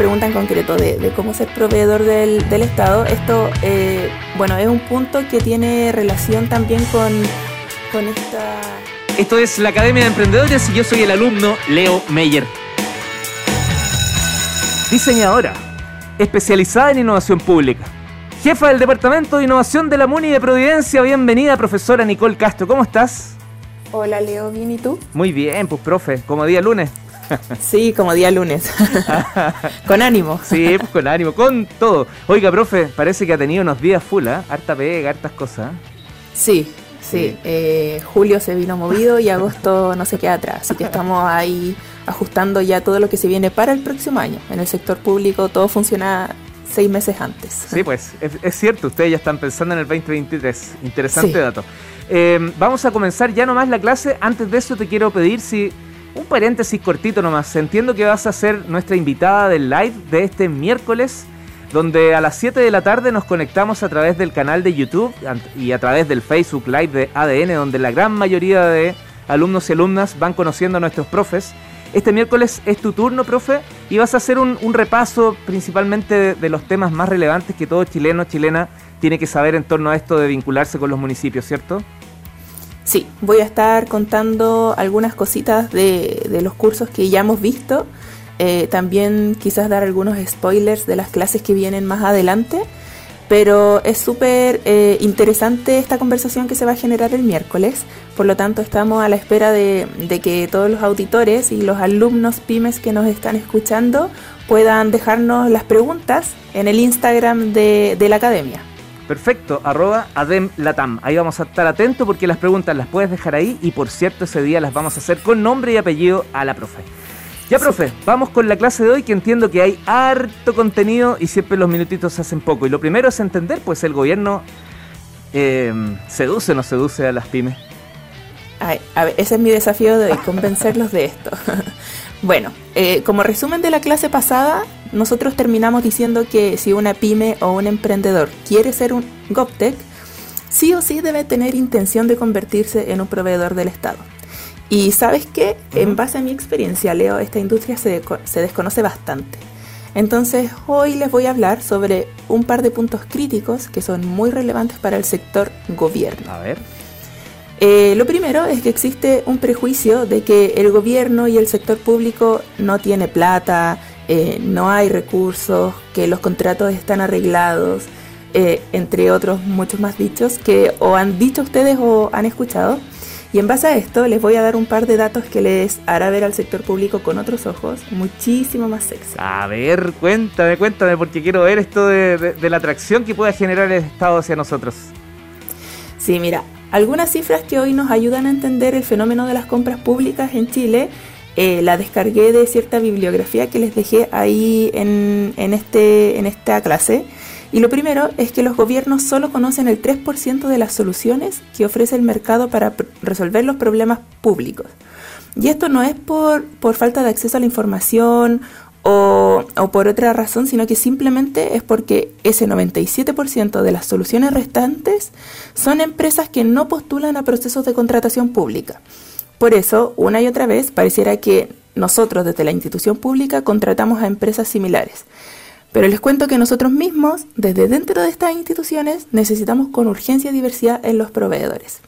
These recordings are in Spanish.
pregunta en concreto de, cómo ser proveedor del, Estado, esto, eh, bueno, es un punto que tiene relación también con, con esta... Esto es la Academia de Emprendedores y yo soy el alumno Leo Meyer. Diseñadora, especializada en innovación pública. Jefa del Departamento de Innovación de la MUNI de Providencia, bienvenida profesora Nicole Castro, ¿cómo estás? Hola Leo, ¿bien y tú? Muy bien, pues profe, como día lunes. Sí, como día lunes. con ánimo. Sí, pues, con ánimo, con todo. Oiga, profe, parece que ha tenido unos días full, ¿eh? Harta pega, hartas cosas. Sí, sí. Eh, julio se vino movido y agosto no se queda atrás. Así que estamos ahí ajustando ya todo lo que se viene para el próximo año. En el sector público todo funciona seis meses antes. Sí, pues es, cierto, ustedes ya están pensando en el 2023. Interesante dato. Eh, vamos a comenzar ya nomás la clase. Antes de eso te quiero pedir si un paréntesis cortito nomás. Entiendo que vas a ser nuestra invitada del live de este miércoles, donde a las 7 de la tarde nos conectamos a través del canal de YouTube y a través del Facebook Live de ADN, donde la gran mayoría de alumnos y alumnas van conociendo a nuestros profes. Este miércoles es tu turno, profe, y vas a hacer un, repaso principalmente de, los temas más relevantes que todo chileno chilena tiene que saber en torno a esto de vincularse con los municipios, ¿cierto? Sí, voy a estar contando algunas cositas de, los cursos que ya hemos visto. Eh, también quizás dar algunos spoilers de las clases que vienen más adelante. Pero es súper eh, interesante esta conversación que se va a generar el miércoles. Por lo tanto, estamos a la espera de, que todos los auditores y los alumnos pymes que nos están escuchando puedan dejarnos las preguntas en el Instagram de la academia. Perfecto, arroba ademlatam. Ahí vamos a estar atentos porque las preguntas las puedes dejar ahí y por cierto ese día las vamos a hacer con nombre y apellido a la profe. Ya, profe, vamos con la clase de hoy que entiendo que hay harto contenido y siempre los minutitos se hacen poco. Y lo primero es entender, pues el gobierno eh, seduce o no seduce a las pymes. Ay, a ver, ese es mi desafío de convencerlos de esto. bueno, eh, como resumen de la clase pasada, nosotros terminamos diciendo que si una pyme o un emprendedor quiere ser un GovTech, sí o sí debe tener intención de convertirse en un proveedor del Estado. Y sabes qué, en base a mi experiencia, Leo, esta industria se, se desconoce bastante. Entonces, hoy les voy a hablar sobre un par de puntos críticos que son muy relevantes para el sector gobierno. A ver. Eh, lo primero es que existe un prejuicio de que el gobierno y el sector público no tiene plata, eh, no hay recursos, que los contratos están arreglados, eh, entre otros muchos más dichos que o han dicho ustedes o han escuchado. Y en base a esto les voy a dar un par de datos que les hará ver al sector público con otros ojos muchísimo más sexy. A ver, cuéntame, cuéntame, porque quiero ver esto de, de la atracción que pueda generar el Estado hacia nosotros. Sí, mira, algunas cifras que hoy nos ayudan a entender el fenómeno de las compras públicas en Chile eh, la descargué de cierta bibliografía que les dejé ahí en, este, en esta clase. Y lo primero es que los gobiernos solo conocen el 3% de las soluciones que ofrece el mercado para resolver los problemas públicos. Y esto no es por, por falta de acceso a la información o, o, por otra razón, sino que simplemente es porque ese 97% de las soluciones restantes son empresas que no postulan a procesos de contratación pública. Por eso, una y otra vez, pareciera que nosotros desde la institución pública contratamos a empresas similares. Pero les cuento que nosotros mismos, desde dentro de estas instituciones, necesitamos con urgencia diversidad en los proveedores.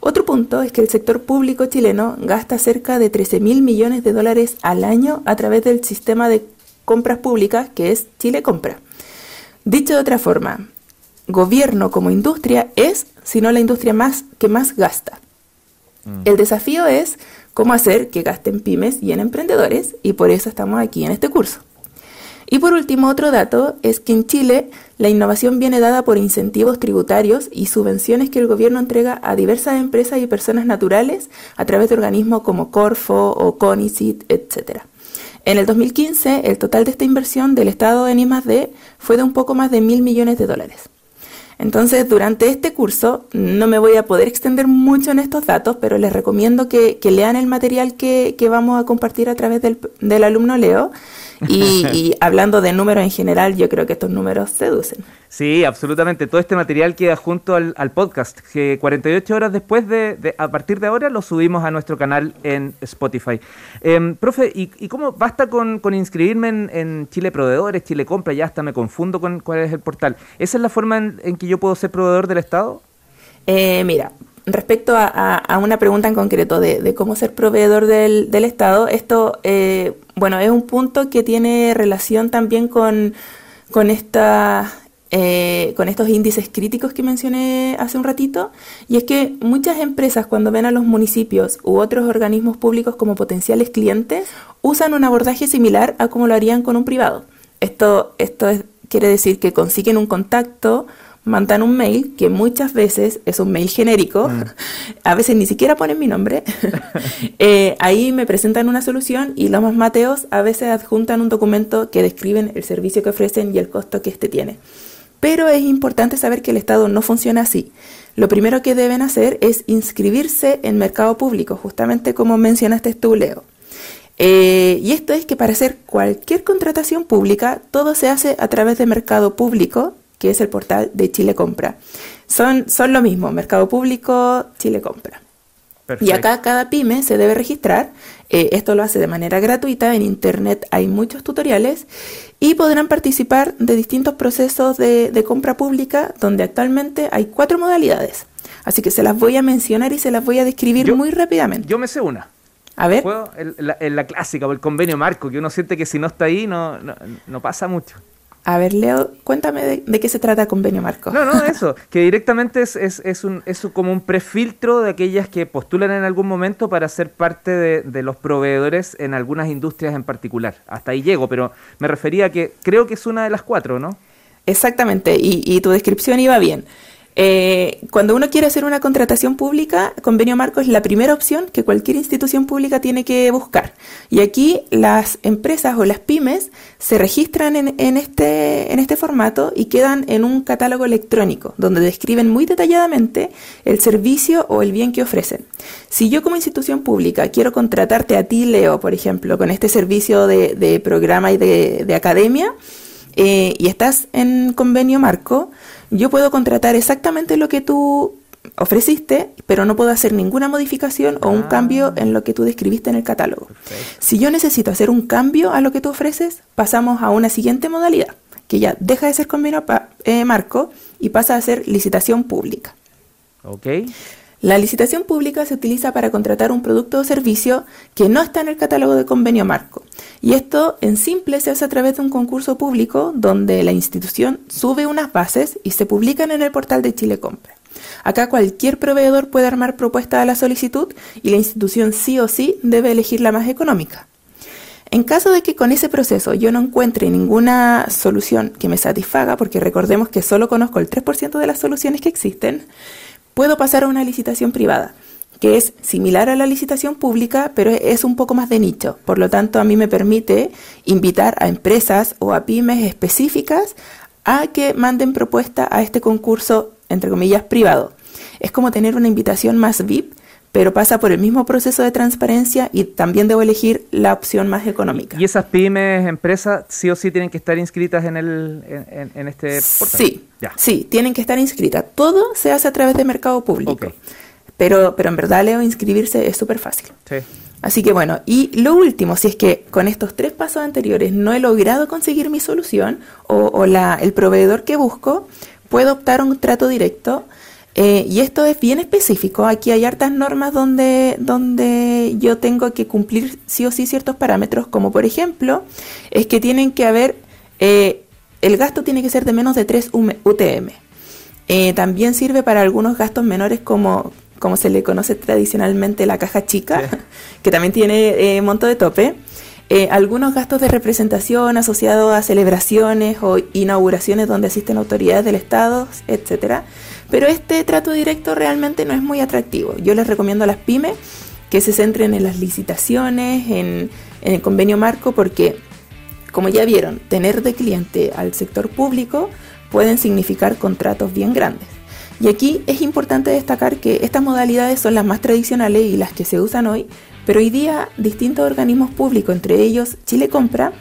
Otro punto es que el sector público chileno gasta cerca de 13 mil millones de dólares al año a través del sistema de compras públicas que es Chile Compra. Dicho de otra forma, gobierno como industria es, si no la industria más que más gasta. Mm. El desafío es cómo hacer que gasten pymes y en emprendedores y por eso estamos aquí en este curso. Y por último, otro dato es que en Chile la innovación viene dada por incentivos tributarios y subvenciones que el gobierno entrega a diversas empresas y personas naturales a través de organismos como Corfo o CONICIT, etc. En el 2015, el total de esta inversión del Estado en I+.D. fue de un poco más de mil millones de dólares. Entonces, durante este curso no me voy a poder extender mucho en estos datos, pero les recomiendo que, lean el material que, vamos a compartir a través del, alumno Leo Y, hablando de números en general, yo creo que estos números seducen. Sí, absolutamente. Todo este material queda junto al, podcast, que 48 horas después de, a partir de ahora, lo subimos a nuestro canal en Spotify. Em, profe, ¿y, cómo basta con, inscribirme en, Chile Proveedores, Chile Compra? Ya hasta me confundo con cuál es el portal. ¿Esa es la forma en, que yo puedo ser proveedor del Estado? Eh, mira, respecto a, una pregunta en concreto de, cómo ser proveedor del, Estado, esto, eh, bueno, es un punto que tiene relación también con, con. Eh, con estos índices críticos que mencioné hace un ratito, y es que muchas empresas cuando ven a los municipios u otros organismos públicos como potenciales clientes, usan un abordaje similar a como lo harían con un privado. Esto, esto quiere decir que consiguen un contacto mandan un mail que muchas veces es un mail genérico, mm. a veces ni siquiera ponen mi nombre. Eh, ahí me presentan una solución y los más mateos a veces adjuntan un documento que describen el servicio que ofrecen y el costo que éste tiene. Pero es importante saber que el Estado no funciona así. Lo primero que deben hacer es inscribirse en mercado público, justamente como mencionaste tú, Leo. Eh, y esto es que para hacer cualquier contratación pública, todo se hace a través de mercado público que es el portal de Chile Compra. Son, son lo mismo, Mercado Público, Chile Compra. Y acá cada pyme se debe registrar. Eh, esto lo hace de manera gratuita. En internet hay muchos tutoriales y podrán participar de distintos procesos de, compra pública donde actualmente hay cuatro modalidades. Así que se las voy a mencionar y se las voy a describir muy rápidamente. Yo me sé una. A ver. En la, clásica o el convenio marco, que uno siente que si no está ahí no, no pasa mucho. A ver, Leo, cuéntame de, qué se trata Convenio Marco. No, no, eso, que directamente es, es, es, un, es como un prefiltro de aquellas que postulan en algún momento para ser parte de, los proveedores en algunas industrias en particular. Hasta ahí llego, pero me refería a que creo que es una de las cuatro, ¿no? Exactamente, y, y tu descripción iba bien. Eh, cuando uno quiere hacer una contratación pública, convenio marco es la primera opción que cualquier institución pública tiene que buscar. Y aquí las empresas o las pymes se registran en, este, en este formato y quedan en un catálogo electrónico donde describen muy detalladamente el servicio o el bien que ofrecen. Si yo como institución pública quiero contratarte a ti, Leo, por ejemplo, con este servicio de, programa y de, academia, eh, y estás en convenio marco, yo puedo contratar exactamente lo que tú ofreciste, pero no puedo hacer ninguna modificación o un cambio ah. en lo que tú describiste en el catálogo. Si yo necesito hacer un cambio a lo que tú ofreces, pasamos a una siguiente modalidad, que ya deja de ser convenio eh, marco y pasa a ser licitación pública. Okay. La licitación pública se utiliza para contratar un producto o servicio que no está en el catálogo de convenio marco. Y esto en simple se hace a través de un concurso público donde la institución sube unas bases y se publican en el portal de Chile Compra. Acá cualquier proveedor puede armar propuesta a la solicitud y la institución sí o sí debe elegir la más económica. En caso de que con ese proceso yo no encuentre ninguna solución que me satisfaga, porque recordemos que solo conozco el 3% de las soluciones que existen, puedo pasar a una licitación privada, que es similar a la licitación pública, pero es un poco más de nicho. Por lo tanto, a mí me permite invitar a empresas o a pymes específicas a que manden propuesta a este concurso, entre comillas, privado. Es como tener una invitación más VIP pero pasa por el mismo proceso de transparencia y también debo elegir la opción más económica. ¿Y esas pymes, empresas, sí o sí tienen que estar inscritas en, el, en, este portal? Sí, sí, tienen que estar inscritas. Todo se hace a través de mercado público. Pero, pero en verdad, Leo, inscribirse es súper fácil. Sí. Así que bueno, y lo último, si es que con estos tres pasos anteriores no he logrado conseguir mi solución o, o la, el proveedor que busco, puedo optar a un trato directo eh, y esto es bien específico. Aquí hay hartas normas donde, donde yo tengo que cumplir sí o sí ciertos parámetros, como por ejemplo, es que tienen que haber, eh, el gasto tiene que ser de menos de 3 UTM. Eh, también sirve para algunos gastos menores como, como se le conoce tradicionalmente la caja chica, que también tiene monto de tope. Algunos gastos de representación asociados a celebraciones o inauguraciones donde asisten autoridades del Estado, etcétera pero este trato directo realmente no es muy atractivo. Yo les recomiendo a las pymes que se centren en las licitaciones, en, el convenio marco, porque, como ya vieron, tener de cliente al sector público pueden significar contratos bien grandes. Y aquí es importante destacar que estas modalidades son las más tradicionales y las que se usan hoy, pero hoy día distintos organismos públicos, entre ellos Chile Compra,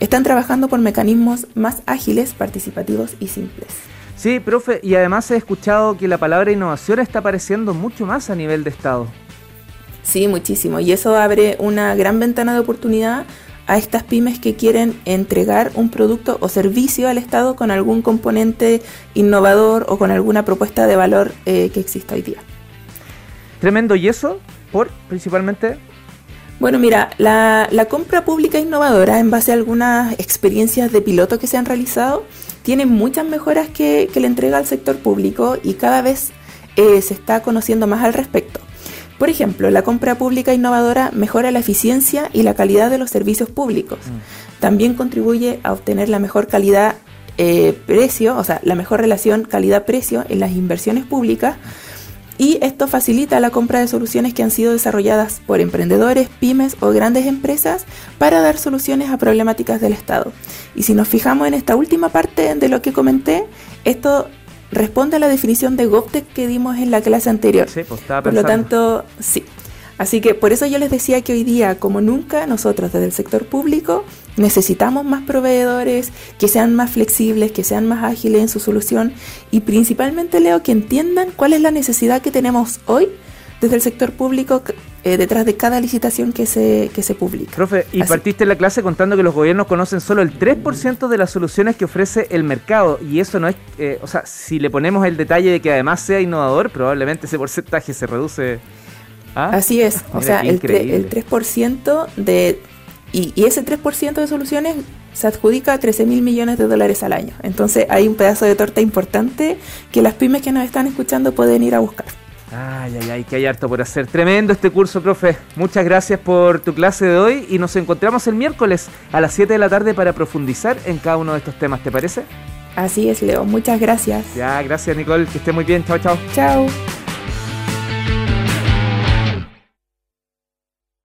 están trabajando por mecanismos más ágiles, participativos y simples. Sí, profe, y además he escuchado que la palabra innovación está apareciendo mucho más a nivel de Estado. Sí, muchísimo. Y eso abre una gran ventana de oportunidad a estas pymes que quieren entregar un producto o servicio al Estado con algún componente innovador o con alguna propuesta de valor eh, que exista hoy día. Tremendo. ¿Y eso? ¿Por principalmente? Bueno, mira, la, compra pública innovadora, en base a algunas experiencias de piloto que se han realizado, tiene muchas mejoras que, le entrega al sector público y cada vez eh, se está conociendo más al respecto. Por ejemplo, la compra pública innovadora mejora la eficiencia y la calidad de los servicios públicos. Mm. También contribuye a obtener la mejor calidad eh, precio, o sea, la mejor relación calidad-precio en las inversiones públicas y esto facilita la compra de soluciones que han sido desarrolladas por emprendedores, pymes o grandes empresas para dar soluciones a problemáticas del Estado. Y si nos fijamos en esta última parte de lo que comenté, esto responde a la definición de GovTech que dimos en la clase anterior. Sí, pues por lo tanto, sí, Así que por eso yo les decía que hoy día, como nunca, nosotros desde el sector público necesitamos más proveedores que sean más flexibles, que sean más ágiles en su solución y principalmente, Leo, que entiendan cuál es la necesidad que tenemos hoy desde el sector público eh, detrás de cada licitación que se, que se publica. Profe, y partiste la clase contando que los gobiernos conocen solo el 3% de las soluciones que ofrece el mercado y eso no es, eh, o sea, si le ponemos el detalle de que además sea innovador, probablemente ese porcentaje se reduce ¿Ah? Así es, o sea, el, el 3% de... Y, ese 3% de soluciones se adjudica a 13 mil millones de dólares al año. Entonces hay un pedazo de torta importante que las pymes que nos están escuchando pueden ir a buscar. Ay, ay, ay, que hay harto por hacer. Tremendo este curso, profe. Muchas gracias por tu clase de hoy y nos encontramos el miércoles a las 7 de la tarde para profundizar en cada uno de estos temas, ¿te parece? Así es, Leo. Muchas gracias. Ya, gracias, Nicole. Que esté muy bien. Chao, chao. Chao.